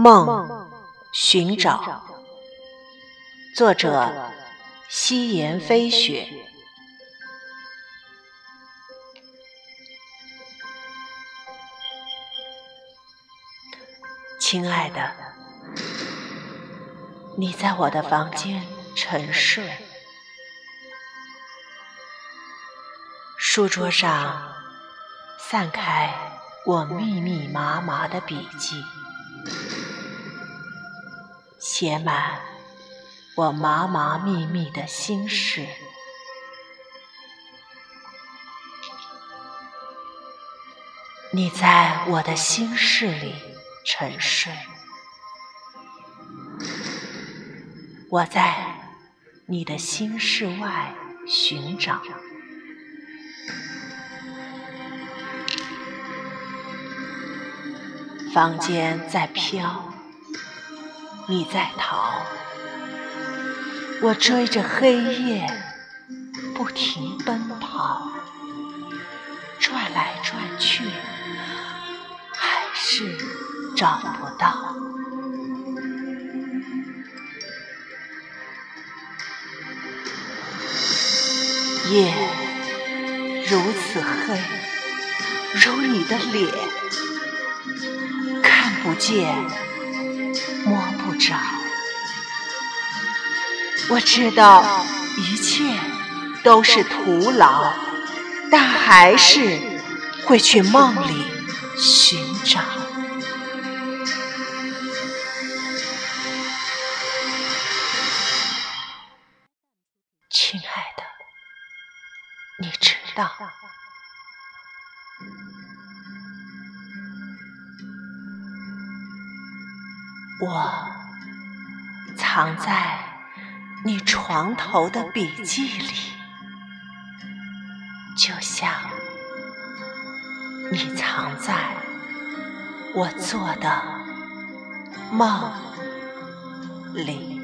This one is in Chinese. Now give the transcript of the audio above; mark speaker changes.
Speaker 1: 梦寻找，作者：夕颜飞雪。亲爱的，你在我的房间沉睡，书桌上散开我密密麻麻的笔记。写满我麻麻密密的心事，你在我的心事里沉睡，我在你的心事外寻找，房间在飘。你在逃，我追着黑夜不停奔跑，转来转去还是找不到。夜如此黑，如你的脸，看不见。摸不着，我知道一切都是徒劳，但还是会去梦里寻找。亲爱的，你知道。我藏在你床头的笔记里，就像你藏在我做的梦里。